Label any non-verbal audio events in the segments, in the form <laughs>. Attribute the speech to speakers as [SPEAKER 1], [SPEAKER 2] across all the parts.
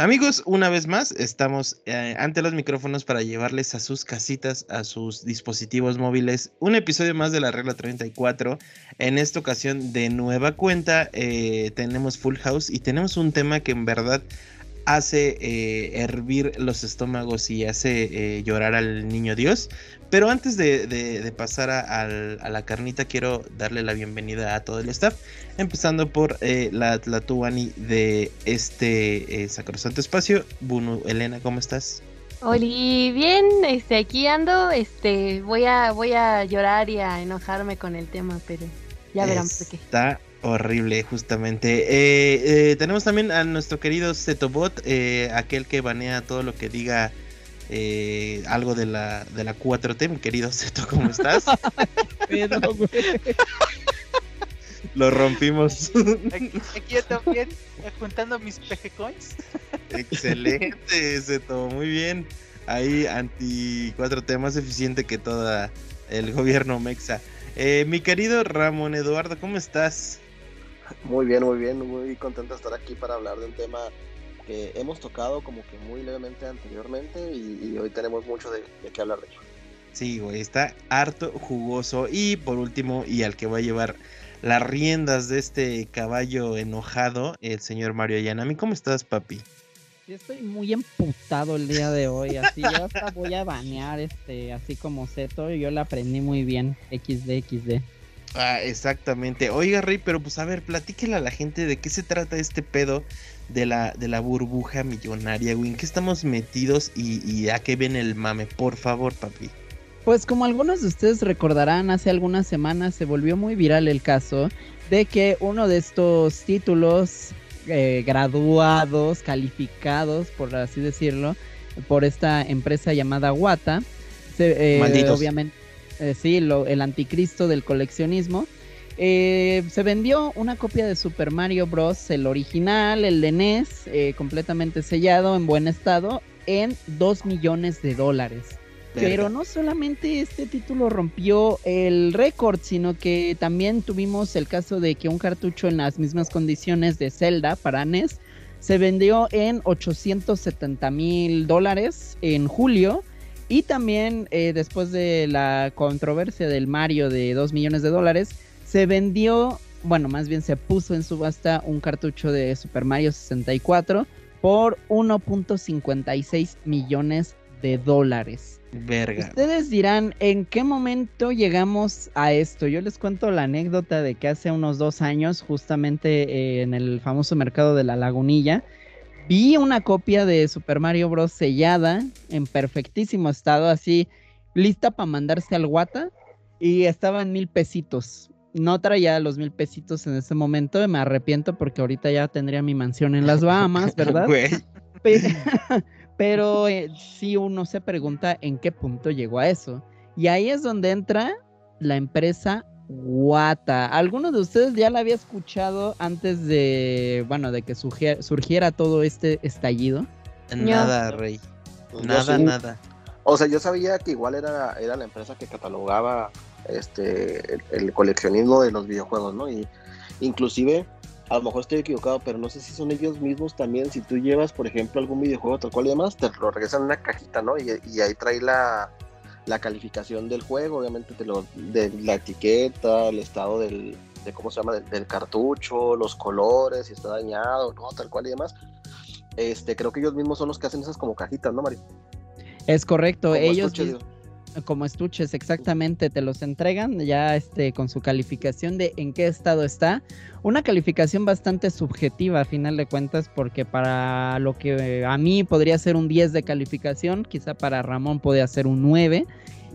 [SPEAKER 1] Amigos, una vez más estamos eh, ante los micrófonos para llevarles a sus casitas, a sus dispositivos móviles, un episodio más de la regla 34. En esta ocasión de nueva cuenta eh, tenemos Full House y tenemos un tema que en verdad hace eh, hervir los estómagos y hace llorar al niño Dios. Pero antes de, pasar a, la carnita, quiero darle la bienvenida a todo el staff, empezando por eh, la Tlatuani de este eh, sacrosanto espacio. Bunu, Elena, ¿cómo estás?
[SPEAKER 2] Hola, bien, este, aquí ando, este, voy a, voy a llorar y a enojarme con el tema, pero ya verán por qué.
[SPEAKER 1] Está horrible, justamente. Eh, tenemos también a nuestro querido Zetobot, aquel que banea todo lo que diga eh, algo de la, de la 4T, mi querido <laughs> Zeto, ¿cómo estás? <laughs> Lo rompimos.
[SPEAKER 3] Aquí, yo también, juntando mis PG coins.
[SPEAKER 1] Excelente, Zeto, muy bien. Ahí anti 4T más eficiente que toda el gobierno mexa. Eh, mi querido Ramón Eduardo, ¿cómo estás?
[SPEAKER 4] Muy bien, muy bien, muy contento de estar aquí para hablar de un tema hemos tocado como que muy levemente anteriormente y, hoy tenemos mucho de, qué hablar de ello.
[SPEAKER 1] Sí, güey, está harto jugoso. Y por último, y al que va a llevar las riendas de este caballo enojado, el señor Mario Yanami. ¿Cómo estás, papi?
[SPEAKER 5] Yo estoy muy emputado el día de hoy, así yo hasta voy a banear este, así como Zeto, yo la aprendí muy bien, XD, XD.
[SPEAKER 1] Ah, exactamente. Oiga, Rey, pero pues a ver, platíquele a la gente de qué se trata este pedo de la, de la burbuja millonaria, güey. ¿En qué estamos metidos y, a qué viene el mame? Por favor, papi.
[SPEAKER 5] Pues como algunos de ustedes recordarán, hace algunas semanas se volvió muy viral el caso de que uno de estos títulos eh, graduados, calificados, por así decirlo, por esta empresa llamada Wata, se, eh, obviamente, eh, sí, lo, el anticristo del coleccionismo, eh, se vendió una copia de Super Mario Bros. el original, el de NES, eh, completamente sellado, en buen estado, en 2 millones de dólares. Pero no solamente este título rompió el récord, sino que también tuvimos el caso de que un cartucho en las mismas condiciones de Zelda para NES se vendió en 870 mil dólares en julio. Y también eh, después de la controversia del Mario de 2 millones de dólares, se vendió, bueno, más bien se puso en subasta un cartucho de Super Mario 64 por 1.56 millones de dólares.
[SPEAKER 1] Verga.
[SPEAKER 5] Ustedes dirán, ¿en qué momento llegamos a esto? Yo les cuento la anécdota de que hace unos dos años, justamente eh, en el famoso mercado de la Lagunilla, vi una copia de Super Mario Bros. sellada, en perfectísimo estado, así, lista para mandarse al guata, y estaba en mil pesitos no traía los mil pesitos en ese momento. Me arrepiento porque ahorita ya tendría mi mansión en las Bahamas, ¿verdad? <laughs> <laughs> Pero, si eh, sí uno se pregunta en qué punto llegó a eso. Y ahí es donde entra la empresa Wata. ¿Alguno de ustedes ya la había escuchado antes de, bueno, de que surgiera, todo este estallido?
[SPEAKER 1] Nada, Rey. Nada, nada.
[SPEAKER 4] O sea, yo sabía que igual era, era la empresa que catalogaba este, el, coleccionismo de los videojuegos, ¿no? Y inclusive, a lo mejor estoy equivocado, pero no sé si son ellos mismos también, si tú llevas, por ejemplo, algún videojuego tal cual y demás, te lo regresan en una cajita, ¿no? Y, ahí trae la, calificación del juego, obviamente te lo, de la etiqueta, el estado del, de cómo se llama, del, cartucho, los colores, si está dañado, ¿no? Tal cual y demás. Este, creo que ellos mismos son los que hacen esas como cajitas, ¿no, Mari?
[SPEAKER 5] Es correcto, ellos como estuches exactamente te los entregan ya este con su calificación de en qué estado está. Una calificación bastante subjetiva a final de cuentas porque para lo que a mí podría ser un 10 de calificación quizá para Ramón podría ser un 9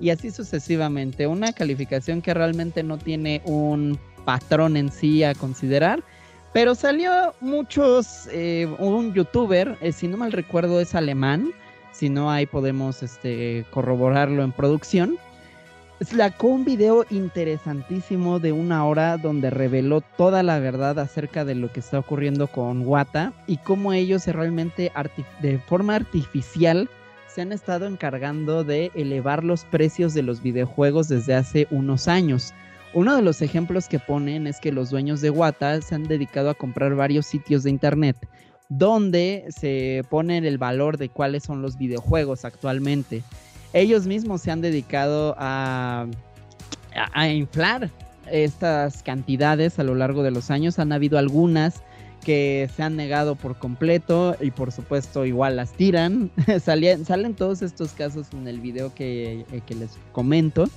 [SPEAKER 5] y así sucesivamente. Una calificación que realmente no tiene un patrón en sí a considerar pero salió muchos eh, un youtuber eh, si no mal recuerdo es alemán si no, ahí podemos este, corroborarlo en producción. Sacó un video interesantísimo de una hora donde reveló toda la verdad acerca de lo que está ocurriendo con Wata y cómo ellos realmente de forma artificial se han estado encargando de elevar los precios de los videojuegos desde hace unos años. Uno de los ejemplos que ponen es que los dueños de Wata se han dedicado a comprar varios sitios de internet donde se pone el valor de cuáles son los videojuegos actualmente. Ellos mismos se han dedicado a, inflar estas cantidades a lo largo de los años. Han habido algunas que se han negado por completo y por supuesto igual las tiran. <laughs> Salen todos estos casos en el video que, eh, que, les comento.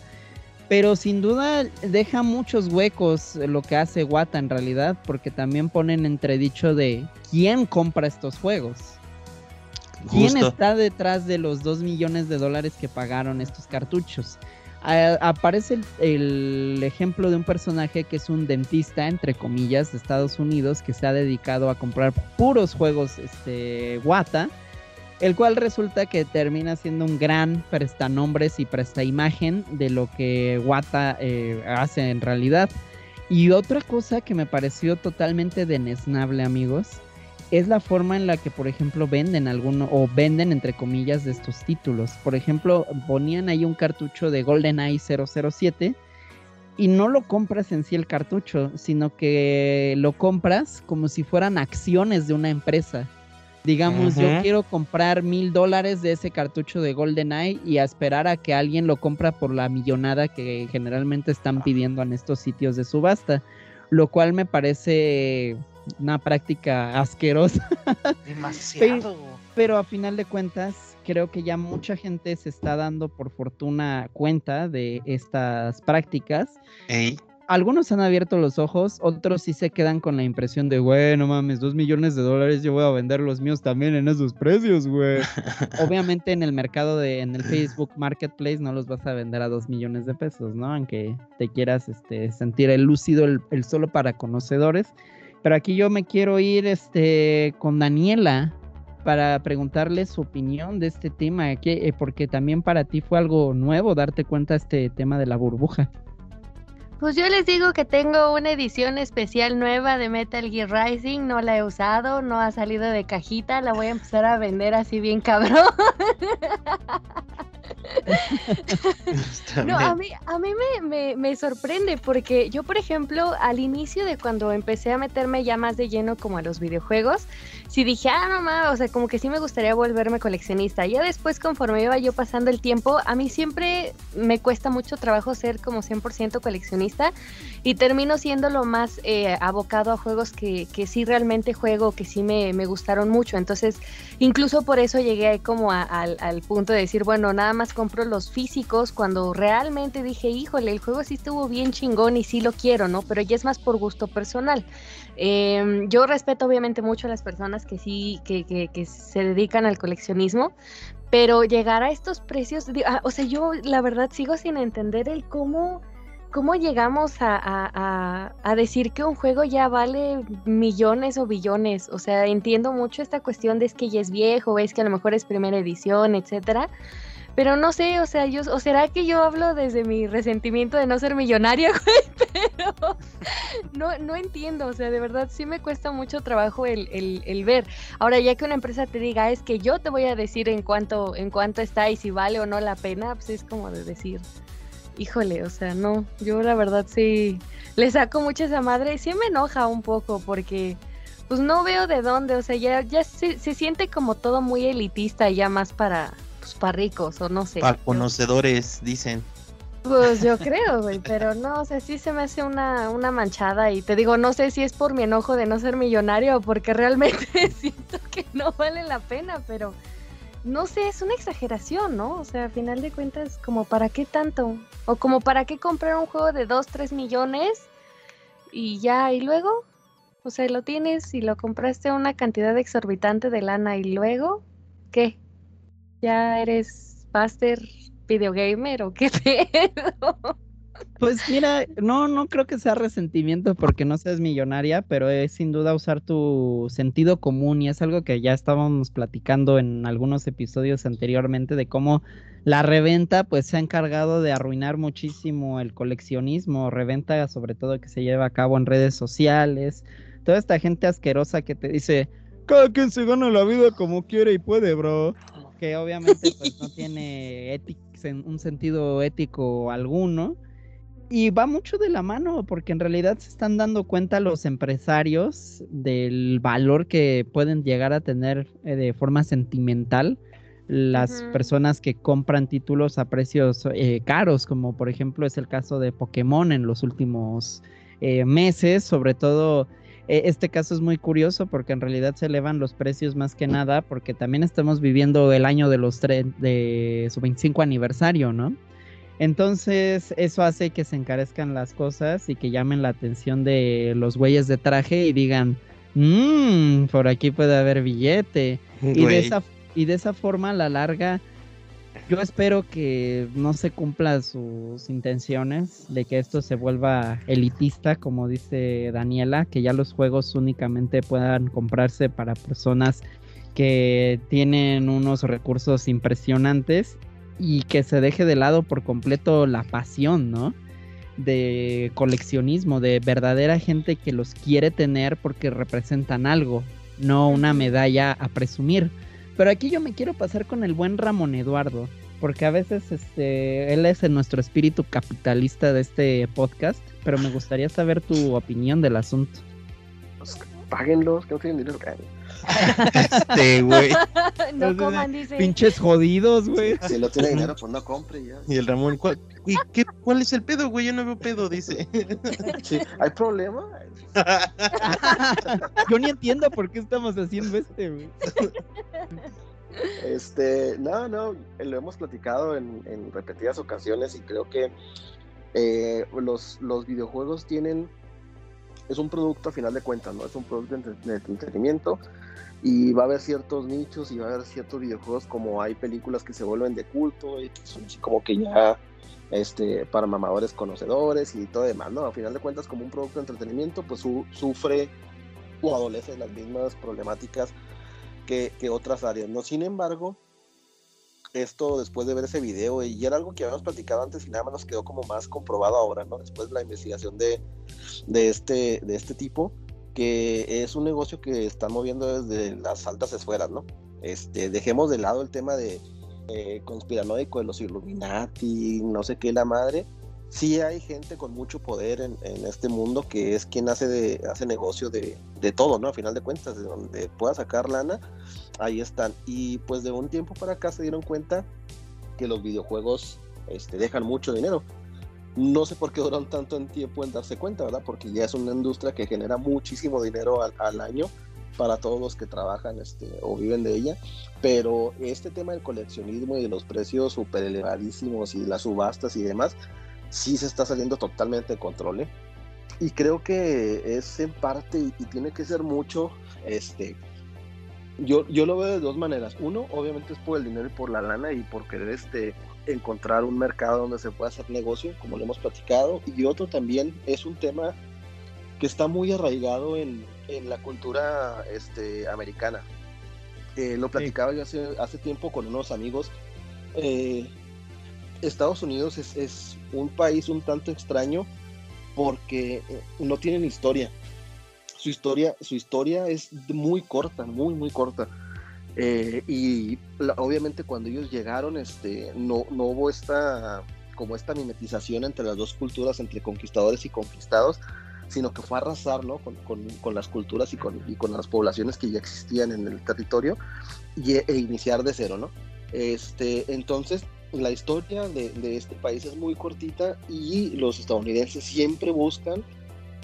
[SPEAKER 5] Pero sin duda deja muchos huecos lo que hace Wata en realidad, porque también ponen entredicho de quién compra estos juegos. ¿Quién está detrás de los 2 millones de dólares que pagaron estos cartuchos? A- aparece el, el ejemplo de un personaje que es un dentista, entre comillas, de Estados Unidos, que se ha dedicado a comprar puros juegos este, Wata, el cual resulta que termina siendo un gran prestanombres y prestaimagen de lo que Wata eh, hace en realidad. Y otra cosa que me pareció totalmente denesnable, amigos, es la forma en la que, por ejemplo, venden alguno o venden entre comillas de estos títulos. Por ejemplo, ponían ahí un cartucho de GoldenEye 007 y no lo compras en sí el cartucho, sino que lo compras como si fueran acciones de una empresa. Digamos, yo quiero comprar mil dólares de ese cartucho de GoldenEye y a esperar a que alguien lo compra por la millonada que generalmente están pidiendo en estos sitios de subasta, lo cual me parece una práctica asquerosa, <laughs>
[SPEAKER 3] Demasiado.
[SPEAKER 5] pero a final de cuentas creo que ya mucha gente se está dando por fortuna cuenta de estas prácticas.
[SPEAKER 1] Ey,
[SPEAKER 5] Algunos han abierto los ojos, otros sí se quedan con la impresión de, güey, no mames, dos millones de dólares, yo voy a vender los míos también en esos precios, güey. <laughs> Obviamente en el mercado de, en el Facebook Marketplace no los vas a vender a dos millones de pesos, ¿no? Aunque te quieras este, sentir el lúcido, el, el solo para conocedores. Pero aquí yo me quiero ir este, con Daniela para preguntarle su opinión de este tema, que, eh, porque también para ti fue algo nuevo darte cuenta de este tema de la burbuja.
[SPEAKER 2] Pues yo les digo que tengo una edición especial nueva de Metal Gear Rising, no la he usado, no ha salido de cajita, la voy a empezar a vender así bien cabrón. No, a mí, a mí me, me- me sorprende porque yo, por ejemplo, al inicio de cuando empecé a meterme ya más de lleno como a los videojuegos, sí dije, ah, mames, o sea, como que sí me gustaría volverme coleccionista. Ya después, conforme iba yo pasando el tiempo, a mí siempre me cuesta mucho trabajo ser como 100% coleccionista y termino siendo lo más eh, abocado a juegos que, que sí realmente juego, que sí me, me gustaron mucho. Entonces, incluso por eso llegué como a- al punto de decir, bueno, nada más compro los físicos cuando realmente dije, híjole, el juego sí estuvo bien chingón y sí lo quiero, ¿no? Pero ya es más por gusto personal. Eh, yo respeto obviamente mucho a las personas que sí, que, se dedican al coleccionismo, pero llegar a estos precios, ah, o sea, yo la verdad sigo sin entender el cómo, cómo llegamos a- a- a decir que un juego ya vale millones o billones. O sea, entiendo mucho esta cuestión de es que ya es viejo, es que a lo mejor es primera edición, etcétera. Pero no sé, o sea, yo, o será que yo hablo desde mi resentimiento de no ser millonaria, <laughs> güey, pero no, no entiendo, o sea, de verdad sí me cuesta mucho trabajo el, el, el ver. Ahora, ya que una empresa te diga, es que yo te voy a decir en cuánto, en cuánto está y si vale o no la pena, pues es como de decir, híjole, o sea, no, yo la verdad sí le saco mucho a esa madre y sí me enoja un poco porque pues no veo de dónde, o sea, ya, ya se, se siente como todo muy elitista y ya más para, pues para ricos o no sé.
[SPEAKER 1] Para conocedores, dicen.
[SPEAKER 2] pues yo <laughs> creo, güey, pero no, o sea, sí se me hace una, una manchada y te digo, no sé si es por mi enojo de no ser millonario o porque realmente <laughs> siento que no vale la pena, pero no sé, es una exageración, ¿no? O sea, a final de cuentas, como para qué tanto? O como para qué comprar un juego de 2, 3 millones y ya, y luego, o sea, lo tienes y lo compraste a una cantidad exorbitante de lana y luego, ¿qué? ¿Ya eres master videogamer o qué <laughs> pedo?
[SPEAKER 5] Pues mira, no, no creo que sea resentimiento porque no seas millonaria, pero es sin duda usar tu sentido común y es algo que ya estábamos platicando en algunos episodios anteriormente de cómo la reventa pues se ha encargado de arruinar muchísimo el coleccionismo, reventa sobre todo que se lleva a cabo en redes sociales, toda esta gente asquerosa que te dice, cada quien se gana la vida como quiere y puede, bro, que obviamente pues no tiene ética- un sentido ético alguno y va mucho de la mano, porque en realidad se están dando cuenta los empresarios del valor que pueden llegar a tener eh, de forma sentimental las personas que compran títulos a precios eh, caros, como por ejemplo es el caso de Pokémon en los últimos eh, meses, sobre todo este caso es muy curioso porque en realidad se elevan los precios más que nada porque también estamos viviendo el año de los de su 25 aniversario, ¿no? Entonces eso hace que se encarezcan las cosas y que llamen la atención de los güeyes de traje y digan, mmm, por aquí puede haber billete. Y de, esa, y de esa forma, a la larga, yo espero que no se cumplan sus intenciones de que esto se vuelva elitista, como dice Daniela, que ya los juegos únicamente puedan comprarse para personas que tienen unos recursos impresionantes y que se deje de lado por completo la pasión, ¿no? De coleccionismo, de verdadera gente que los quiere tener porque representan algo, no una medalla a presumir. Pero aquí yo me quiero pasar con el buen Ramón Eduardo, porque a veces este, él es en nuestro espíritu capitalista de este podcast, pero me gustaría saber tu opinión del asunto.
[SPEAKER 4] Pues, páguenlos, que no tienen dinero.
[SPEAKER 1] Este, güey.
[SPEAKER 2] no coman, dice.
[SPEAKER 5] Pinches jodidos, güey.
[SPEAKER 4] Si no tiene dinero, pues no compre ya.
[SPEAKER 1] Y el Ramón, ¿cuál, y qué, ¿cuál es el pedo, güey? Yo no veo pedo, dice.
[SPEAKER 4] Sí, ¿Hay problema?
[SPEAKER 5] Yo ni entiendo por qué estamos haciendo este, güey.
[SPEAKER 4] Este, no, no, lo hemos platicado en, en repetidas ocasiones y creo que eh, los, los videojuegos tienen, es un producto a final de cuentas, ¿no? Es un producto de entretenimiento y va a haber ciertos nichos y va a haber ciertos videojuegos como hay películas que se vuelven de culto y que son como que ya este, para mamadores conocedores y todo demás, ¿no? A final de cuentas como un producto de entretenimiento pues su- sufre o adolece las mismas problemáticas que, que otras áreas, ¿no? Sin embargo, esto después de ver ese video, y era algo que habíamos platicado antes y nada más nos quedó como más comprobado ahora, ¿no? Después de la investigación de, de, este, de este tipo, que es un negocio que están moviendo desde las altas esferas, ¿no? Este, dejemos de lado el tema de eh, conspiranoico de los Illuminati, no sé qué, la madre. Sí hay gente con mucho poder en, en este mundo que es quien hace, de, hace negocio de, de todo, ¿no? A final de cuentas, de donde pueda sacar lana, ahí están. Y pues de un tiempo para acá se dieron cuenta que los videojuegos este, dejan mucho dinero. No sé por qué duran tanto en tiempo en darse cuenta, ¿verdad? Porque ya es una industria que genera muchísimo dinero al, año para todos los que trabajan este, o viven de ella. Pero este tema del coleccionismo y de los precios súper elevadísimos y las subastas y demás, sí se está saliendo totalmente de control. ¿eh? Y creo que es en parte y, y tiene que ser mucho este, yo, yo lo veo de dos maneras. Uno, obviamente es por el dinero y por la lana y por querer este, encontrar un mercado donde se pueda hacer negocio, como lo hemos platicado. Y otro también es un tema que está muy arraigado en, en la cultura este, americana. Eh, lo platicaba yo hace, hace tiempo con unos amigos. Eh, Estados Unidos es, es un país un tanto extraño porque eh, no tienen historia su historia, su historia es muy corta, muy, muy corta. Eh, y obviamente cuando ellos llegaron, este, no, no hubo esta, como esta mimetización entre las dos culturas, entre conquistadores y conquistados, sino que fue arrasar, ¿no? Con, con- con las culturas y con, y con las poblaciones que ya existían en el territorio y, e iniciar de cero, ¿no? Este, entonces, la historia de, de este país es muy cortita y los estadounidenses siempre buscan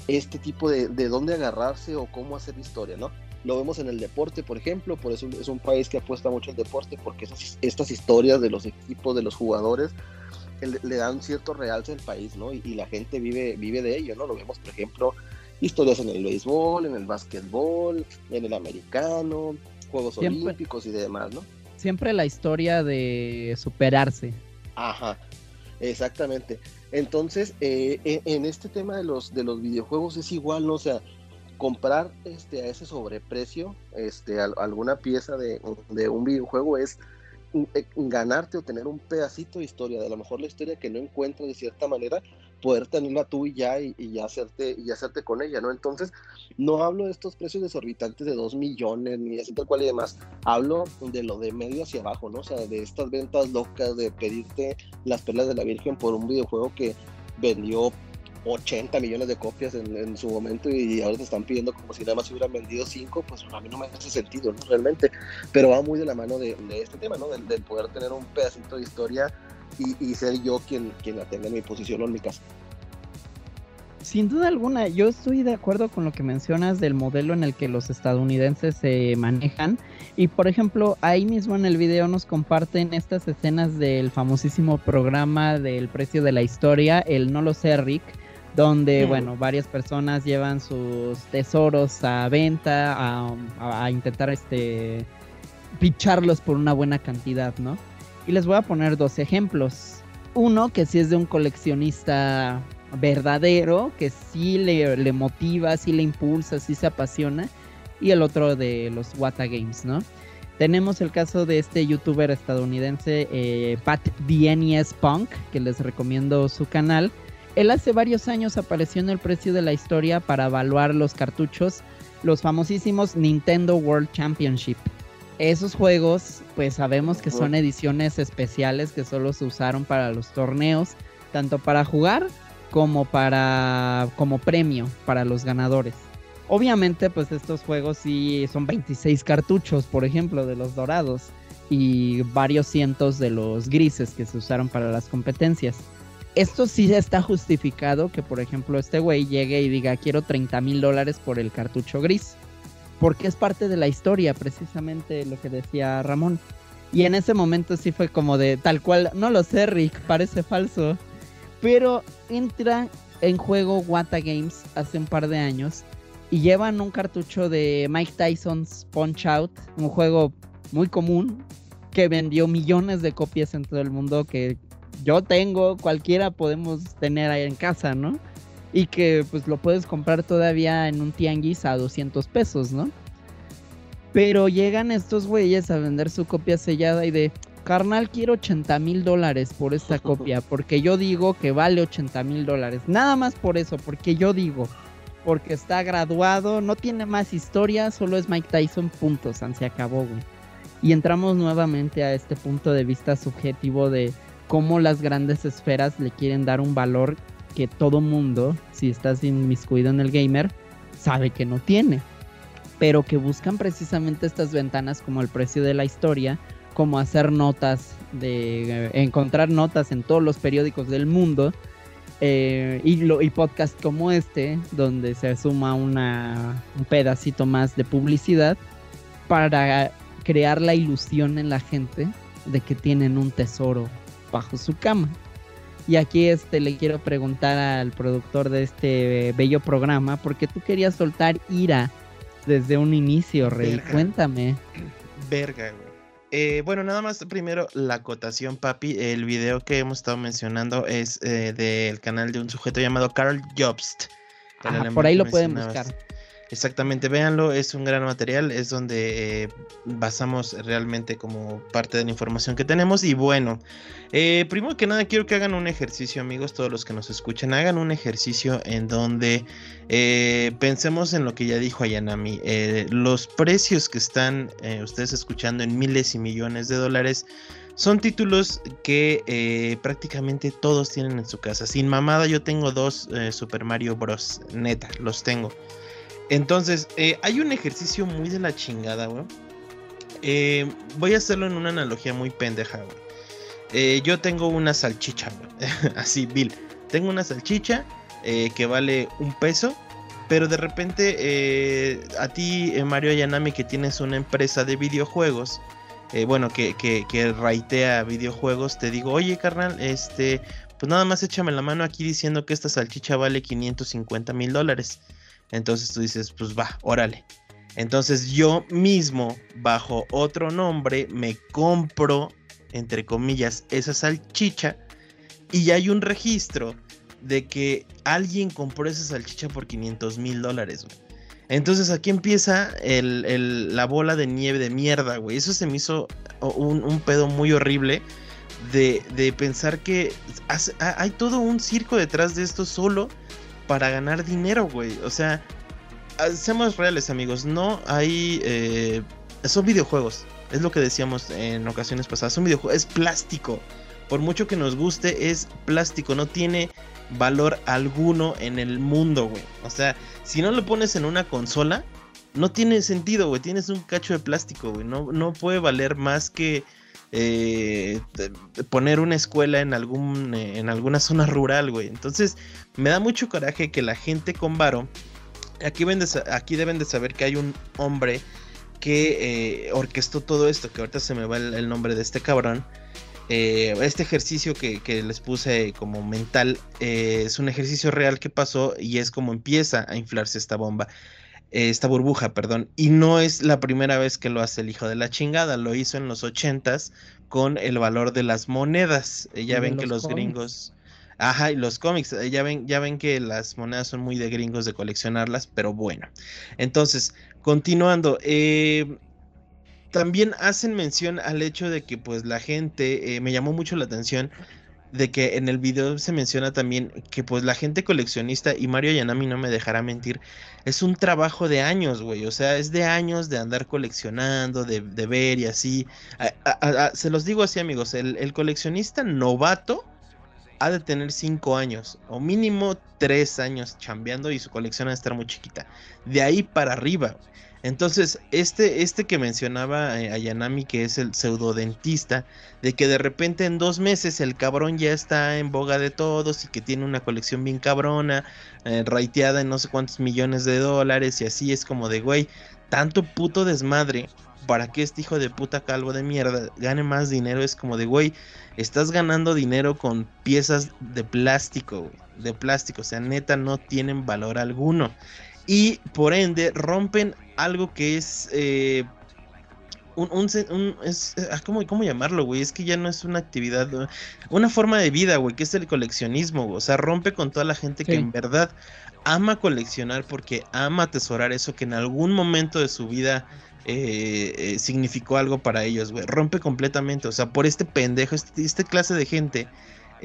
[SPEAKER 4] este tipo de, de dónde agarrarse o cómo hacer historia, ¿no? Lo vemos en el deporte, por ejemplo, por eso es un país que apuesta mucho al deporte, porque esas, estas historias de los equipos, de los jugadores, le, le dan cierto realce al país, ¿no? Y, y la gente vive, vive de ello, ¿no? Lo vemos, por ejemplo, historias en el béisbol, en el básquetbol, en el americano, Juegos
[SPEAKER 5] Siempre.
[SPEAKER 4] Olímpicos y demás, ¿no?
[SPEAKER 5] Siempre la historia de superarse.
[SPEAKER 4] Ajá, exactamente. Entonces, eh, en, en este tema de los, de los videojuegos es igual, ¿no? O sea, comprar este, a ese sobreprecio este, al- alguna pieza de, de un videojuego es eh, ganarte o tener un pedacito de historia, de a lo mejor la historia que no encuentras de cierta manera, poder tenerla tú y ya y, hacerte y hacerte con ella, ¿no? Entonces, no hablo de estos precios desorbitantes de 2 millones ni de tal cual y demás, hablo de lo de medio hacia abajo, ¿no? O sea, de estas ventas locas de pedirte las perlas de la Virgen por un videojuego que vendió 80 millones de copias en, su momento y ahora te están pidiendo como si nada más hubieran vendido 5, pues a mí no me hace sentido, ¿no? Realmente, pero va muy de la mano de, este tema, ¿no? Del, poder tener un pedacito de historia y, ser yo quien, quien la tenga en mi posición o en mi casa.
[SPEAKER 5] Sin duda alguna, yo estoy de acuerdo con lo que mencionas del modelo en el que los estadounidenses se manejan. Y por ejemplo, ahí mismo en el video nos comparten estas escenas del famosísimo programa del precio de la historia, el No lo sé, Rick, donde, bueno, varias personas llevan sus tesoros a venta, a, a intentar este picharlos por una buena cantidad, ¿no? Y les voy a poner dos ejemplos. Uno que sí es de un coleccionista verdadero, que sí le, motiva, sí le impulsa, sí se apasiona, y el otro de los Wata Games, ¿no? Tenemos el caso de este youtuber estadounidense, eh, Pat DNES Punk, que les recomiendo su canal. Él hace varios años apareció en el precio de la historia para evaluar los cartuchos, los famosísimos Nintendo World Championship. Esos juegos, pues sabemos que son ediciones especiales que solo se usaron para los torneos, tanto para jugar como para como premio para los ganadores. Obviamente, pues estos juegos sí son 26 cartuchos, por ejemplo, de los dorados y varios cientos de los grises que se usaron para las competencias. Esto sí está justificado que, por ejemplo, este güey llegue y diga quiero 30 mil dólares por el cartucho gris. Porque es parte de la historia, precisamente lo que decía Ramón. Y en ese momento sí fue como de tal cual, no lo sé, Rick, parece falso. Pero entra en juego Wata Games hace un par de años y llevan un cartucho de Mike Tyson's Punch Out, un juego muy común que vendió millones de copias en todo el mundo que yo tengo, cualquiera podemos tener ahí en casa, ¿no? Y que pues lo puedes comprar todavía en un tianguis a 200 pesos, ¿no? Pero llegan estos güeyes a vender su copia sellada y de, carnal, quiero 80 mil dólares por esta <laughs> copia, porque yo digo que vale 80 mil dólares. Nada más por eso, porque yo digo, porque está graduado, no tiene más historia, solo es Mike Tyson, puntos, se acabó, güey. Y entramos nuevamente a este punto de vista subjetivo de cómo las grandes esferas le quieren dar un valor que todo mundo, si estás inmiscuido en el gamer, sabe que no tiene. Pero que buscan precisamente estas ventanas como el precio de la historia como hacer notas, de encontrar notas en todos los periódicos del mundo eh, y, lo, y podcast como este, donde se suma una, un pedacito más de publicidad para crear la ilusión en la gente de que tienen un tesoro bajo su cama. Y aquí este le quiero preguntar al productor de este bello programa, porque tú querías soltar ira desde un inicio, Rey. Cuéntame.
[SPEAKER 1] Verga, eh, bueno, nada más primero la acotación, papi. El video que hemos estado mencionando es eh, del canal de un sujeto llamado Carl Jobst.
[SPEAKER 5] por ahí lo pueden buscar.
[SPEAKER 1] Exactamente, véanlo, es un gran material, es donde eh, basamos realmente como parte de la información que tenemos. Y bueno, eh, primero que nada quiero que hagan un ejercicio, amigos, todos los que nos escuchan, hagan un ejercicio en donde eh, pensemos en lo que ya dijo Ayanami. los precios que están ustedes escuchando en miles y millones de dólares son títulos que prácticamente todos tienen en su casa. Sin mamada, yo tengo dos Super Mario Bros. Neta, los tengo. Entonces, eh, hay un ejercicio muy de la chingada, güey. Eh, voy a hacerlo en una analogía muy pendeja, güey. Eh, yo tengo una salchicha, güey. <laughs> Así, Bill. Tengo una salchicha que vale un peso. Pero de repente, a ti, Mario Ayanami, que tienes una empresa de videojuegos, bueno, que, que, que raitea videojuegos, te digo, oye, carnal, este, pues nada más échame la mano aquí diciendo que esta salchicha vale 550 mil dólares. Entonces tú dices, pues va, órale. Entonces yo mismo, bajo otro nombre, me compro, entre comillas, esa salchicha y ya hay un registro de que alguien compró esa salchicha por 500 mil dólares. Entonces aquí empieza la bola de nieve de mierda, güey. Eso se me hizo un, pedo muy horrible de pensar que hay todo un circo detrás de esto solo para ganar dinero, güey. O sea, ah, seamos reales, amigos. No hay. Eh, son videojuegos. Es lo que decíamos en ocasiones pasadas. Un videojuego es plástico. por mucho que nos guste, es plástico, no tiene valor alguno en el mundo, güey. O sea, si no lo pones en una consola, no tiene sentido, güey. Tienes un cacho de plástico, güey. No, no puede valer más que eh, poner una escuela en, algún, eh, en alguna zona rural, güey. Entonces, me da mucho coraje que la gente con varo. Aquí, aquí deben de saber que hay un hombre que eh, orquestó todo esto, que ahorita se me va el, nombre de este cabrón. este ejercicio que, les puse como mental es un ejercicio real que pasó y es como empieza a inflarse esta bomba esta burbuja, perdón. Y no es la primera vez que lo hace el hijo de la chingada, lo hizo en los ochentas con el valor de las monedas. Eh, ya ven que los gringos... Ajá, y los cómics, eh, ya ven, ya ven que las monedas son muy de gringos de coleccionarlas, pero bueno. Entonces, continuando, eh, también hacen mención al hecho de que pues la gente, me llamó mucho la atención, de que en el video se menciona también que pues la gente coleccionista, y Mario Yanami no me dejará mentir, es un trabajo de años, güey, o sea, es de años de andar coleccionando, de, ver y así. se los digo así, amigos, el, coleccionista novato ha de tener cinco años, o mínimo tres años chambeando y su colección ha de estar muy chiquita. De ahí para arriba. Entonces, este, este que mencionaba eh, Ayanami, que es el pseudodentista, de que de repente en dos meses el cabrón ya está en boga de todos y que tiene una colección bien cabrona, eh, raiteada en no sé cuántos millones de dólares y así es como de, güey, tanto puto desmadre para que este hijo de puta calvo de mierda gane más dinero. Es como de, güey, estás ganando dinero con piezas de plástico, güey, de plástico, o sea, neta no tienen valor alguno y por ende rompen algo que es eh, un, un, es, ah, ¿cómo, ¿cómo, llamarlo, güey? Es que ya no es una actividad, una forma de vida, güey, que es el coleccionismo, o sea, rompe con toda la gente que en verdad ama coleccionar porque ama atesorar eso que en algún momento de su vida eh, eh, significó algo para ellos, güey, rompe completamente, o sea, por este pendejo, este, este clase de gente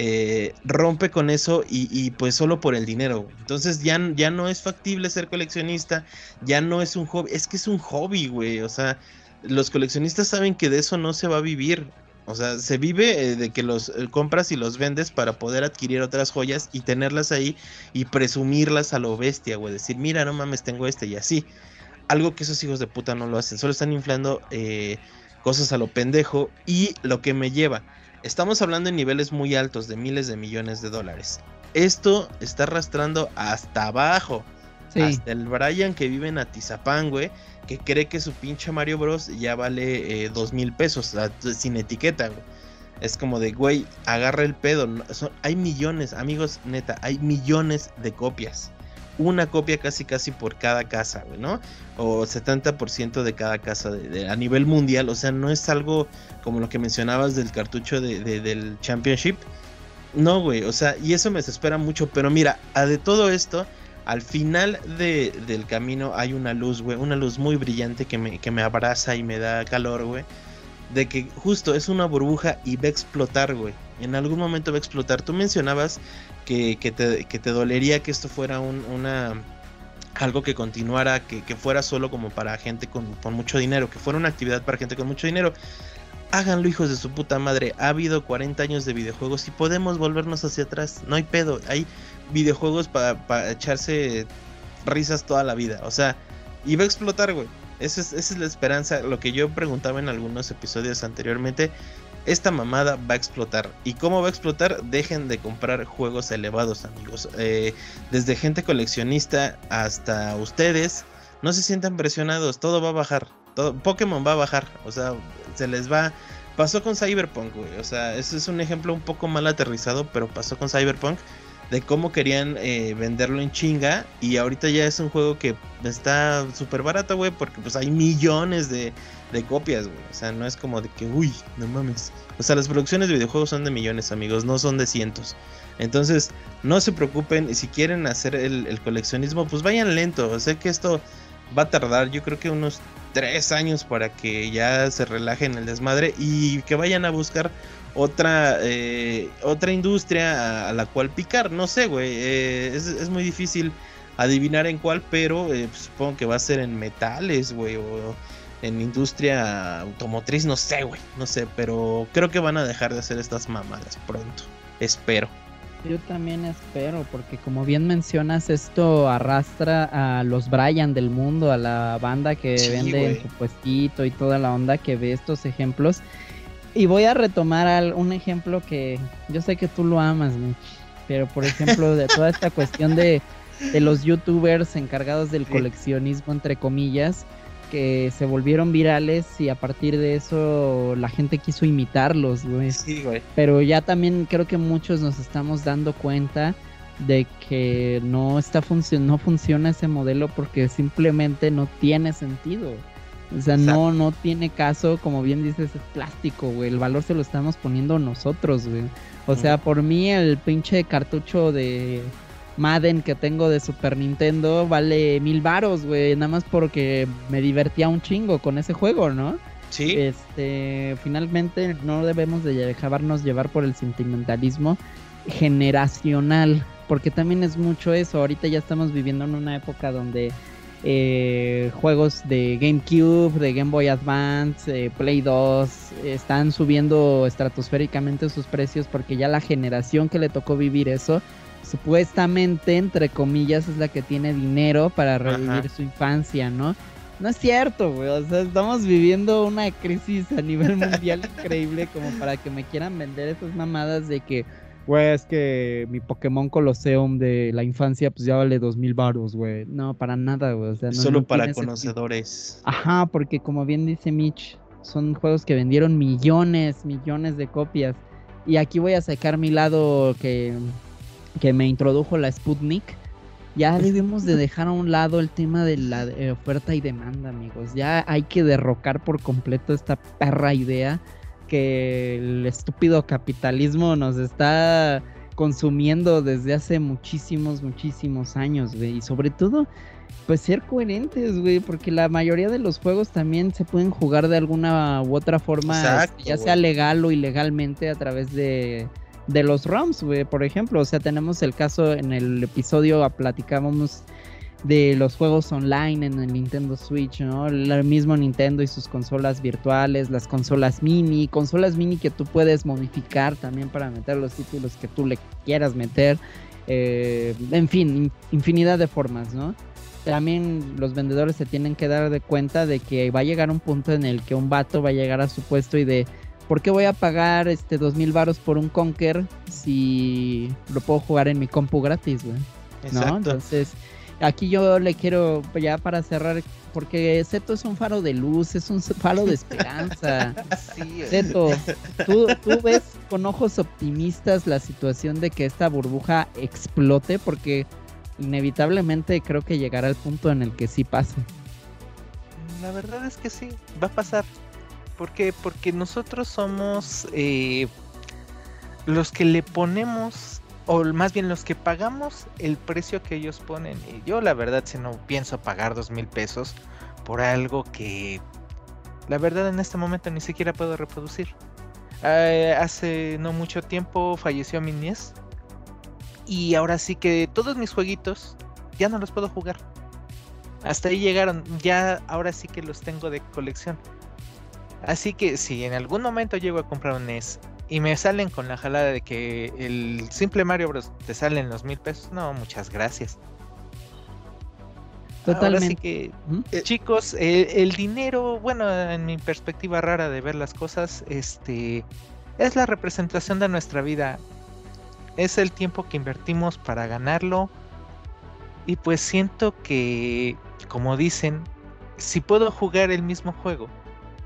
[SPEAKER 1] eh, rompe con eso y, pues solo por el dinero. Entonces ya, ya no es factible ser coleccionista, ya no es un hobby, es que es un hobby, güey. O sea, los coleccionistas saben que de eso no se va a vivir. O sea, se vive eh, de que los eh, compras y los vendes para poder adquirir otras joyas y tenerlas ahí y presumirlas a lo bestia, güey. Decir, mira, no mames, tengo este y así. Algo que esos hijos de puta no lo hacen. Solo están inflando cosas a lo pendejo y lo que me lleva Estamos hablando en niveles muy altos de miles de millones de dólares. Esto está arrastrando hasta abajo. Hasta el Brian que vive en Atizapán, güey, que cree que su pinche Mario Bros. ya vale eh, dos mil pesos, sin etiqueta, güey. Es como de, güey, agarra el pedo. hay millones, amigos, neta, hay millones de copias una copia casi casi por cada casa, güey, ¿no? O 70% de cada casa a nivel mundial, o sea, no es algo como lo que mencionabas del cartucho de, del Championship. No, güey, o sea, y eso me desespera mucho, pero mira, a de todo esto, al final de, del camino hay una luz, güey, una luz muy brillante que me, que me abraza y me da calor, güey. De que justo es una burbuja y va a explotar, güey. En algún momento va a explotar. Tú mencionabas que, te, dolería que esto fuera un, una algo que continuara, que, fuera solo como para gente con, mucho dinero, que fuera una actividad para gente con mucho dinero. Háganlo, hijos de su puta madre. Ha habido 40 años de videojuegos y podemos volvernos hacia atrás. No hay pedo. Hay videojuegos para echarse risas toda la vida. O sea, y va a explotar, güey. Esa es, esa es la esperanza. Lo que yo preguntaba en algunos episodios anteriormente esta mamada va a explotar. ¿Y cómo va a explotar? Dejen de comprar juegos elevados, amigos. Eh, desde gente coleccionista hasta ustedes, no se sientan presionados, todo va a bajar. Pokémon va a bajar, o sea, se les va... Pasó con Cyberpunk, güey. O sea, ese es un ejemplo un poco mal aterrizado, pero pasó con Cyberpunk de cómo querían eh, venderlo en chinga y ahorita ya es un juego que está súper barato, güey, porque pues hay millones de, de copias, güey. O sea, no es como de que, uy, no mames. O sea, las producciones de videojuegos son de millones, amigos, no son de cientos. Entonces, no se preocupen, si quieren hacer el, coleccionismo, pues vayan lento. Sé que esto va a tardar, yo creo que unos tres años para que ya se relajen el desmadre y que vayan a buscar otra eh, otra industria a, la cual picar. No sé, güey, eh, es, muy difícil adivinar en cuál, pero eh, pues, supongo que va a ser en metales, güey, o en industria automotriz, no sé, güey, no sé, pero creo que van a dejar de hacer estas mamadas pronto, espero.
[SPEAKER 5] Yo también espero, porque como bien mencionas, esto arrastra a los Brian del mundo, a la banda que
[SPEAKER 1] Sí,
[SPEAKER 5] vende en su puestito y toda la onda que ve estos ejemplos. Y voy a retomar al- un ejemplo que yo sé que tú lo amas, Mitch, pero por ejemplo, de toda esta cuestión de, de los youtubers encargados del coleccionismo, entre comillas, que se volvieron virales y a partir de eso la gente quiso imitarlos, güey
[SPEAKER 1] Sí, güey.
[SPEAKER 5] pero ya también creo que muchos nos estamos dando cuenta de que no está funcio- no funciona ese modelo porque simplemente no tiene sentido. O sea, no, no tiene caso, como bien dices, es plástico, güey. El valor se lo estamos poniendo nosotros, güey. O sea, por mí el pinche cartucho de Madden que tengo de Super Nintendo vale mil varos, güey. Nada más porque me divertía un chingo con ese juego, ¿no?
[SPEAKER 1] Sí,
[SPEAKER 5] Este, finalmente no debemos de dejarnos llevar por el sentimentalismo generacional, porque también es mucho eso. Ahorita ya estamos viviendo en una época donde eh, juegos de GameCube, de Game Boy Advance, eh, Play 2 están subiendo estratosféricamente sus precios porque ya la generación que le tocó vivir eso supuestamente entre comillas es la que tiene dinero para revivir
[SPEAKER 1] Ajá.
[SPEAKER 5] su infancia, ¿no? No es cierto, güey. O sea, estamos viviendo una crisis a nivel <laughs> mundial increíble como para que me quieran vender esas mamadas de que, güey, es que mi Pokémon Colosseum de la infancia pues ya vale dos mil baros, güey. No, para nada, güey. O sea, no,
[SPEAKER 1] solo
[SPEAKER 5] no
[SPEAKER 1] para
[SPEAKER 5] sentido.
[SPEAKER 1] conocedores.
[SPEAKER 5] Ajá, porque como bien dice Mitch, son juegos que vendieron millones, millones de copias. Y aquí voy a sacar mi lado que, que me introdujo la Sputnik. Ya debemos de dejar a un lado el tema de la eh, oferta y demanda, amigos. Ya hay que derrocar por completo esta perra idea que el estúpido capitalismo nos está consumiendo desde hace muchísimos, muchísimos años, güey. Y sobre todo, pues ser coherentes, güey, porque la mayoría de los juegos también se pueden jugar de alguna u otra forma,
[SPEAKER 1] Exacto,
[SPEAKER 5] ya sea legal o ilegalmente a través de, de los ROMs, güey, por ejemplo. O sea, tenemos el caso en el episodio, ah, platicábamos de los juegos online en el Nintendo Switch, ¿no? El mismo Nintendo y sus consolas virtuales, las consolas mini, consolas mini que tú puedes modificar también para meter los títulos que tú le quieras meter. eh, en fin, in- infinidad de formas, ¿no? También los vendedores se tienen que dar de cuenta de que va a llegar un punto en el que un vato va a llegar a su puesto y de ¿por qué voy a pagar este dos mil varos por un Conker si lo puedo jugar en mi compu gratis, güey? ¿no? Entonces, aquí yo le quiero, ya para cerrar, porque Zeto es un faro de luz, es un faro de esperanza. <laughs>
[SPEAKER 3] Sí,
[SPEAKER 5] Zeto, ¿tú, tú ves con ojos optimistas la situación de que esta burbuja explote, porque inevitablemente creo que llegará el punto en el que sí pase.
[SPEAKER 3] La verdad es que sí, va a pasar. ¿Por qué? Porque nosotros somos eh, los que le ponemos, o más bien los que pagamos el precio que ellos ponen. Y yo la verdad si no pienso pagar dos mil pesos por algo que la verdad en este momento ni siquiera puedo reproducir. Eh, hace no mucho tiempo falleció mi niez. Y ahora sí que todos mis jueguitos ya no los puedo jugar. Hasta ahí llegaron, ya ahora sí que los tengo de colección. Así que si en algún momento llego a comprar un NES y me salen con la jalada de que el simple Mario Bros. te salen los mil pesos, no, muchas gracias. Ahora sí
[SPEAKER 5] Totalmente.
[SPEAKER 3] que,
[SPEAKER 5] ¿Mm?
[SPEAKER 1] Eh,
[SPEAKER 3] chicos, eh, el dinero, bueno, en mi perspectiva rara de ver las cosas, este, es la representación de nuestra vida. Es el tiempo que invertimos para ganarlo. Y pues siento que, como dicen, si puedo jugar el mismo juego,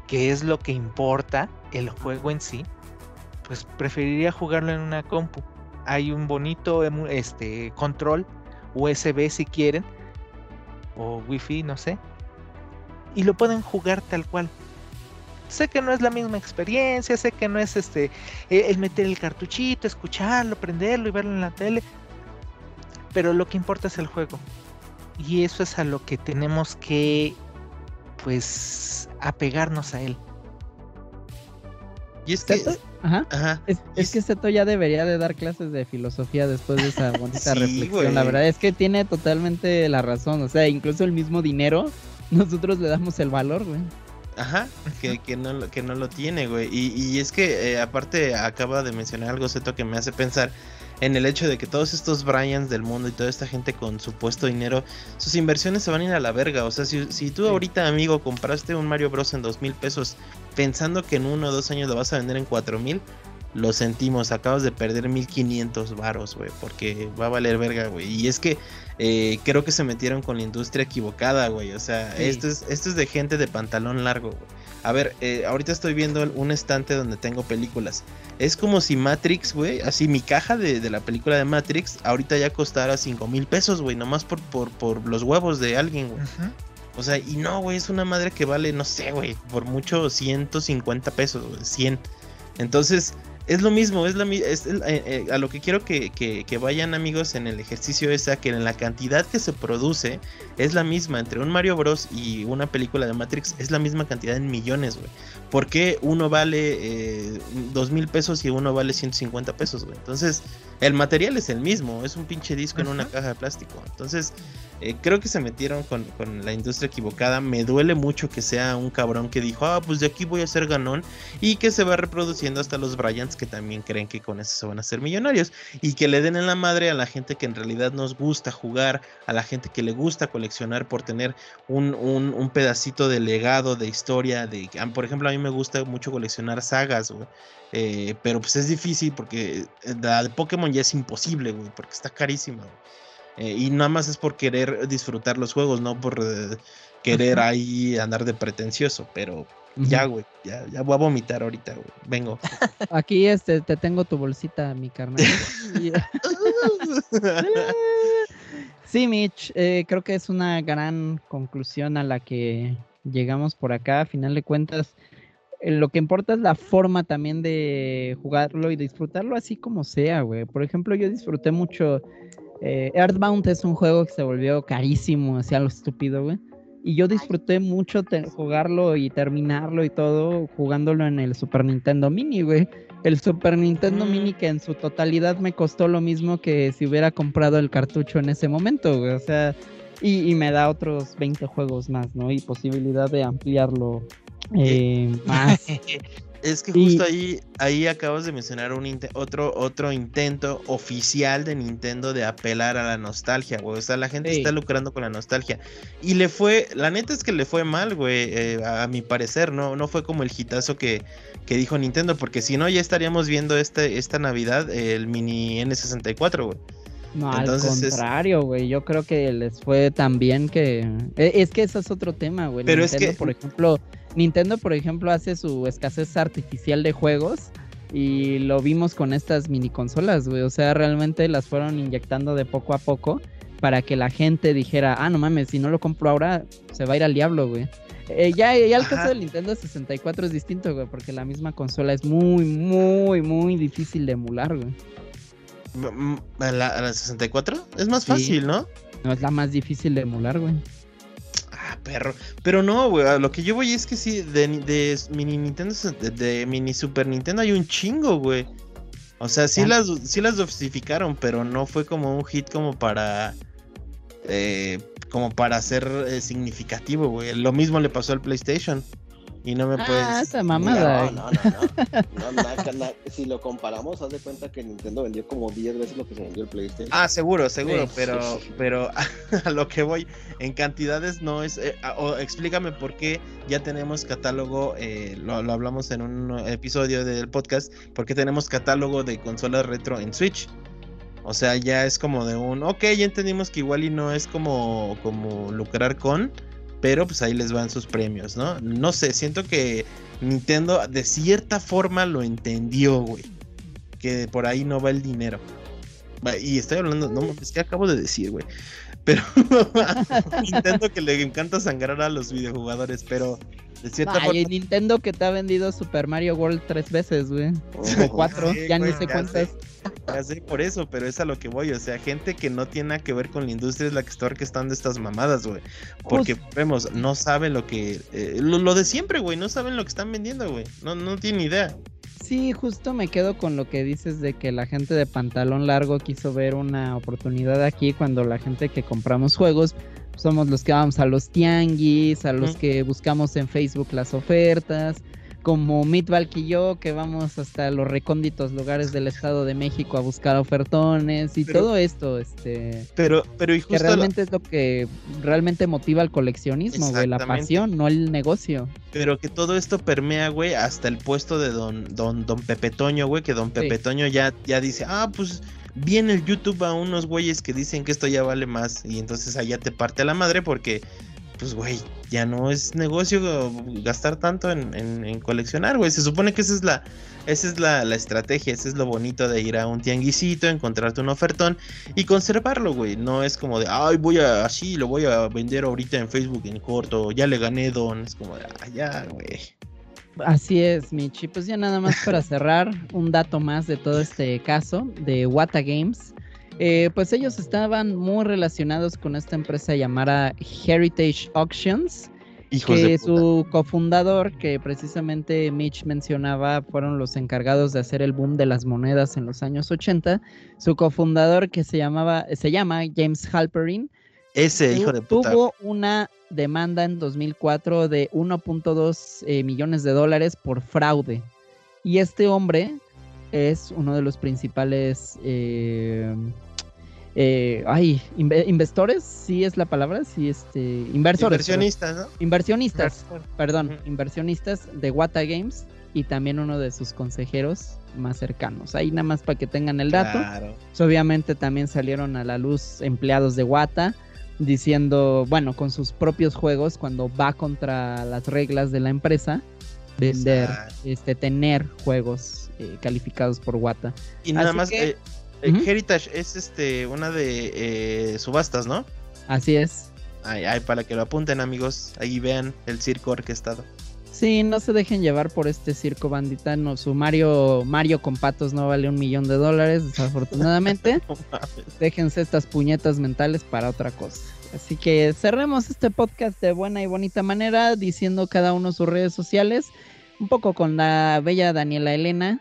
[SPEAKER 3] que es lo que importa, el juego en sí, pues preferiría jugarlo en una compu. Hay un bonito emu- este, control USB si quieren, o wifi, no sé, y lo pueden jugar tal cual. Sé que no es la misma experiencia, sé que no es este eh, el meter el cartuchito, escucharlo, prenderlo y verlo en la tele, pero lo que importa es el juego. Y eso es a lo que tenemos que pues apegarnos a él.
[SPEAKER 1] Y es que.
[SPEAKER 5] Ajá.
[SPEAKER 1] Ajá.
[SPEAKER 5] Es,
[SPEAKER 1] y
[SPEAKER 5] es que Zeto ya debería de dar clases de filosofía después de esa bonita <laughs>
[SPEAKER 1] Sí,
[SPEAKER 5] reflexión. La verdad es que tiene totalmente la razón. O sea, incluso el mismo dinero, nosotros le damos el valor, güey.
[SPEAKER 1] Ajá, que, que, no, lo- que no lo tiene, güey. Y, y es que, eh, aparte, acaba de mencionar algo, Zeto, que me hace pensar en el hecho de que todos estos Bryans del mundo y toda esta gente con supuesto dinero, sus inversiones se van a ir a la verga. O sea, si, si tú ahorita, amigo, compraste un Mario Bros. en dos mil pesos pensando que en uno o dos años lo vas a vender en cuatro mil, lo sentimos, acabas de perder 1500 varos, güey, porque va a valer verga, güey. Y es que eh, creo que se metieron con la industria equivocada, güey. O sea,
[SPEAKER 5] Sí.
[SPEAKER 1] esto, es, esto es de gente de pantalón largo, güey. A ver, eh, ahorita estoy viendo un estante donde tengo películas. Es como si Matrix, güey, así mi caja de, de la película de Matrix, ahorita ya costara 5 mil pesos, güey, nomás por, por, por los huevos de alguien, güey. O sea, y no, güey, es una madre que vale, no sé, güey, por mucho 150 pesos, güey, 100. Entonces, es lo mismo, es, la, es eh, eh, a lo que quiero que, que- que vayan amigos en el ejercicio es a que en la cantidad que se produce es la misma entre un Mario Bros y una película de Matrix, es la misma cantidad en millones, güey. ¿Por qué uno vale eh, dos mil pesos y uno vale 150 pesos, güey? Entonces, el material es el mismo, es un pinche disco en una caja de plástico. Entonces, eh, creo que se metieron con, con la industria equivocada. Me duele mucho que sea un cabrón que dijo, ah, pues de aquí voy a ser ganón. Y que se va reproduciendo hasta los Bryants que también creen que con eso se van a hacer millonarios. Y que le den en la madre a la gente que en realidad nos gusta jugar, a la gente que le gusta coleccionar por tener un, un, un pedacito de legado, de historia. de ah, Por ejemplo, a mí me gusta mucho coleccionar sagas. Eh, pero pues es difícil porque eh, la de Pokémon ya es imposible, güey, porque está carísima. Eh, y nada más es por querer disfrutar los juegos, no por eh, querer ahí andar de pretencioso. Pero ya, güey, ya, ya voy a vomitar ahorita, güey. Vengo.
[SPEAKER 5] Aquí este, te tengo tu bolsita, mi carnal. <laughs> <laughs> Sí, Mitch, eh, creo que es una gran conclusión a la que llegamos por acá. A final de cuentas, lo que importa es la forma también de jugarlo y disfrutarlo así como sea, güey. Por ejemplo, yo disfruté mucho. eh, Earthbound es un juego que se volvió carísimo, hacia lo estúpido, güey. Y yo disfruté mucho jugarlo y terminarlo y todo jugándolo en el Super Nintendo Mini, güey. El Super Nintendo
[SPEAKER 1] Mm.
[SPEAKER 5] Mini que en su totalidad me costó lo mismo que si hubiera comprado el cartucho en ese momento, güey. O sea, y, y me da otros 20 juegos más, ¿no? Y posibilidad de ampliarlo eh, <laughs> más.
[SPEAKER 1] Es que
[SPEAKER 5] Y-
[SPEAKER 1] justo ahí, ahí acabas de mencionar un otro, otro intento oficial de Nintendo de apelar a la nostalgia, güey. O sea, la gente
[SPEAKER 5] Sí.
[SPEAKER 1] está lucrando con la nostalgia. Y le fue, la neta es que le fue mal, güey, eh, a, a mi parecer, ¿no? No fue como el hitazo que, que dijo Nintendo, porque si no, ya estaríamos viendo este, esta Navidad el mini N64, güey.
[SPEAKER 5] No,
[SPEAKER 1] Entonces
[SPEAKER 5] al contrario, güey. Yo creo que les fue tan bien que. e- Es que ese es otro tema, güey.
[SPEAKER 1] Pero es
[SPEAKER 5] Nintendo,
[SPEAKER 1] que-
[SPEAKER 5] por ejemplo, Nintendo, por ejemplo, hace su escasez artificial de juegos. Y lo vimos con estas mini consolas, güey. O sea, realmente las fueron inyectando de poco a poco para que la gente dijera, ah, no mames, si no lo compro ahora, se va a ir al diablo, güey. Eh, ya, ya el caso del Nintendo 64 es distinto, güey, porque la misma consola es muy, muy, muy difícil de emular, güey.
[SPEAKER 1] ¿A la, a la 64? Es más
[SPEAKER 5] Sí.
[SPEAKER 1] fácil, ¿no?
[SPEAKER 5] No es la más difícil de emular, güey.
[SPEAKER 1] Ah, perro. Pero no, güey, lo que yo voy es que sí, de, de mini Nintendo, de, de mini Super Nintendo hay un chingo, güey. O sea, sí
[SPEAKER 5] Ya.
[SPEAKER 1] las, sí las dosificaron, pero no fue como un hit como para... eh, como para ser eh, significativo, güey. Lo mismo le pasó al PlayStation. Y no me
[SPEAKER 5] Ah,
[SPEAKER 1] puedes...
[SPEAKER 5] esa mamada. <laughs>
[SPEAKER 4] No, no, no, no. No, na- na- si lo comparamos, haz de cuenta que Nintendo vendió como 10 veces lo que se vendió el PlayStation.
[SPEAKER 1] Ah, seguro, seguro,
[SPEAKER 5] Sí,
[SPEAKER 1] pero,
[SPEAKER 4] sí, sí.
[SPEAKER 1] pero <laughs> a lo que voy, en cantidades no es, eh, o explícame por qué ya tenemos catálogo, eh, lo, lo hablamos en un episodio del podcast, por qué tenemos catálogo de consolas retro en Switch. O sea, ya es como de un, ok, ya entendimos que igual y no es como, como lucrar con, pero pues ahí les van sus premios, ¿no? No sé, siento que Nintendo de cierta forma lo entendió, güey. Que por ahí no va el dinero. Y estoy hablando, no, es que acabo de decir, güey. Pero <laughs> Nintendo que le encanta sangrar a los videojugadores, pero de cierta
[SPEAKER 5] Ay,
[SPEAKER 1] forma.
[SPEAKER 5] Nintendo que te ha vendido Super Mario World tres veces, güey.
[SPEAKER 4] Ojo.
[SPEAKER 5] O cuatro,
[SPEAKER 1] Sí,
[SPEAKER 5] ya ni sé cuántas.
[SPEAKER 1] Ya sé por eso, pero es a lo que voy. O sea, gente que no tiene nada que ver con la industria es la que está orquestando estas mamadas, güey. Porque vemos, no saben lo que. eh, lo, lo de siempre, güey. No saben lo que están vendiendo, güey. No, no tienen idea.
[SPEAKER 5] Sí, justo me quedo con lo que dices de que la gente de pantalón largo quiso ver una oportunidad aquí cuando la gente que compramos juegos, somos los que vamos a los tianguis, a los que buscamos en Facebook las ofertas, como Mitvalk y yo, que vamos hasta los recónditos lugares del Estado de México a buscar ofertones y
[SPEAKER 1] Pero-
[SPEAKER 5] todo esto, este,
[SPEAKER 1] Pero, pero y
[SPEAKER 5] que
[SPEAKER 1] justo lo-
[SPEAKER 5] realmente es lo que realmente motiva el coleccionismo, güey, la pasión, no el negocio.
[SPEAKER 1] Pero que todo esto permea, güey, hasta el puesto de don, don, don Pepe Toño, güey, que don Pepe Toño ya, ya dice, ah, pues viene el YouTube a unos güeyes que dicen que esto ya vale más. Y entonces allá te parte la madre porque, pues, güey, ya no es negocio gastar tanto en, en- en coleccionar, güey. Se supone que esa es la, esa es la, la estrategia, ese es lo bonito de ir a un tianguisito, encontrarte un ofertón y conservarlo, güey. No es como de, ay, voy a, así, lo voy a vender ahorita en Facebook en corto, ya le gané don. Es como de, ah, ya, güey.
[SPEAKER 5] Así es, Michi. Pues ya nada más para <laughs> cerrar, un dato más de todo este caso de Wata Games. Eh, pues ellos estaban muy relacionados con esta empresa llamada Heritage Auctions,
[SPEAKER 1] Hijos
[SPEAKER 5] que su cofundador, que precisamente Mitch mencionaba, fueron los encargados de hacer el boom de las monedas en los años 80. Su cofundador, que se llamaba, se llama James Halperin,
[SPEAKER 1] Ese hijo de puta.
[SPEAKER 5] tuvo una demanda en 2004 de 1.2 eh, millones de dólares por fraude. Y este hombre es uno de los principales... eh, eh, ay, inve- investores, sí es la palabra, sí, este, inversores.
[SPEAKER 1] Inversionistas, ¿no?
[SPEAKER 5] Inversionistas, perdón, inversionistas de Wata Games y también uno de sus consejeros más cercanos. Ahí nada más para que tengan el dato.
[SPEAKER 1] Claro.
[SPEAKER 5] Pues, obviamente también salieron a la luz empleados de Wata diciendo, bueno, con sus propios juegos, cuando va contra las reglas de la empresa, vender,
[SPEAKER 1] Exacto.
[SPEAKER 5] este, tener juegos eh, calificados por Wata.
[SPEAKER 1] Y nada
[SPEAKER 5] Así
[SPEAKER 1] más,
[SPEAKER 5] que-
[SPEAKER 1] eh, eh. Heritage es este una de eh, subastas, ¿no?
[SPEAKER 5] Así es.
[SPEAKER 1] Ay, ay, para que lo apunten, amigos. Ahí vean el circo orquestado.
[SPEAKER 5] Sí, no se dejen llevar por este circo bandita. No, su Mario, Mario con patos no vale un millón de dólares, desafortunadamente. <laughs>
[SPEAKER 1] No.
[SPEAKER 5] Déjense estas puñetas mentales para otra cosa. Así que cerremos este podcast de buena y bonita manera, diciendo cada uno sus redes sociales. Un poco con la bella Daniela Elena.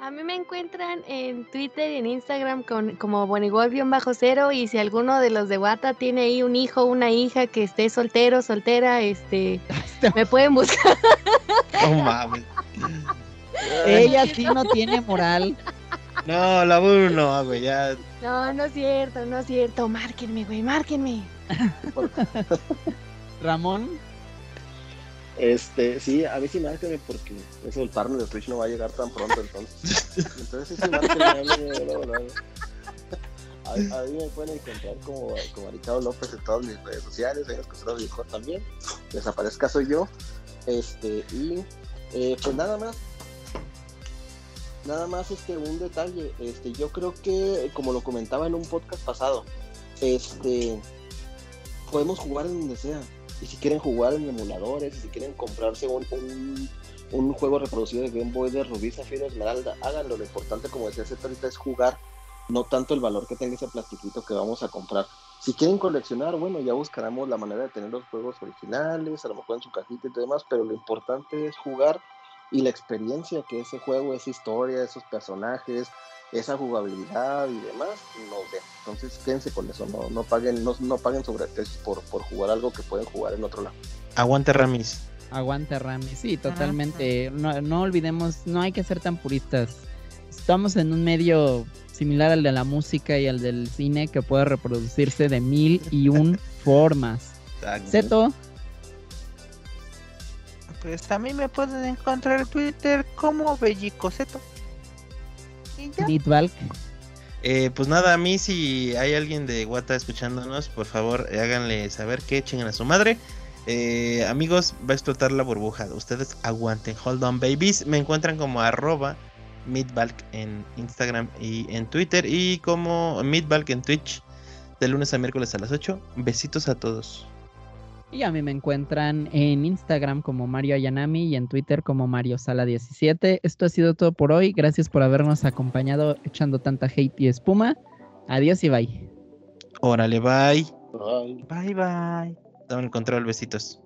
[SPEAKER 2] A mí me encuentran en Twitter y en Instagram con, como Bonigol-cero y si alguno de los de Wata tiene ahí un hijo o una hija que esté soltero, soltera, este, <laughs> me pueden buscar.
[SPEAKER 1] No mames.
[SPEAKER 5] Ella sí no tiene moral.
[SPEAKER 1] No, la burro no, güey, ya.
[SPEAKER 2] No, no es cierto, no es cierto. Márquenme, güey, márquenme.
[SPEAKER 5] Ramón.
[SPEAKER 4] Este, sí, a mí sí márquenme porque eso el partner de Twitch no va a llegar tan pronto entonces. Entonces sí, márquenme, luego, luego. Ahí, ahí me pueden encontrar como, como Ricardo López en todas mis redes sociales, en Escosero Viejo también. Desaparezca soy yo. Este, y eh, pues nada más. Nada más este un detalle. Este, yo creo que, como lo comentaba en un podcast pasado, este podemos jugar en donde sea. Y si quieren jugar en emuladores, y si quieren comprarse un, un, un juego reproducido de Game Boy de Rubí, Zafiro, Esmeralda, háganlo. Lo importante, como decía Zeta ahorita, es jugar, no tanto el valor que tenga ese plastiquito que vamos a comprar. Si quieren coleccionar, bueno, ya buscaremos la manera de tener los juegos originales, a lo mejor en su cajita y todo demás, pero lo importante es jugar y la experiencia que ese juego, esa historia, esos personajes, esa jugabilidad y demás den. Entonces quédense con eso, no, no paguen, no, no paguen sobreprecios por, por jugar algo que pueden jugar en otro lado.
[SPEAKER 1] Aguante Ramis.
[SPEAKER 5] Aguanta Rami, sí, totalmente. No, no olvidemos, no hay que ser tan puristas. Estamos en un medio similar al de la música y al del cine que puede reproducirse de mil y un <laughs> formas. Zeto,
[SPEAKER 3] Pues también me pueden encontrar en Twitter como Bellicoseto.
[SPEAKER 1] Eh, pues nada, a mí si hay alguien de Guata escuchándonos, por favor eh, háganle saber que chingan a su madre. Eh, amigos, va a explotar la burbuja. Ustedes aguanten. Hold on, babies. Me encuentran como arroba Midbalk en Instagram y en Twitter. Y como Midbalk en Twitch. De lunes a miércoles a las 8. Besitos a todos.
[SPEAKER 5] Y a mí me encuentran en Instagram como Mario Ayanami y en Twitter como Mario Sala 17. Esto ha sido todo por hoy. Gracias por habernos acompañado echando tanta hate y espuma. Adiós y bye.
[SPEAKER 1] Órale, bye.
[SPEAKER 4] Ay.
[SPEAKER 3] Bye bye.
[SPEAKER 1] Dame el control, besitos.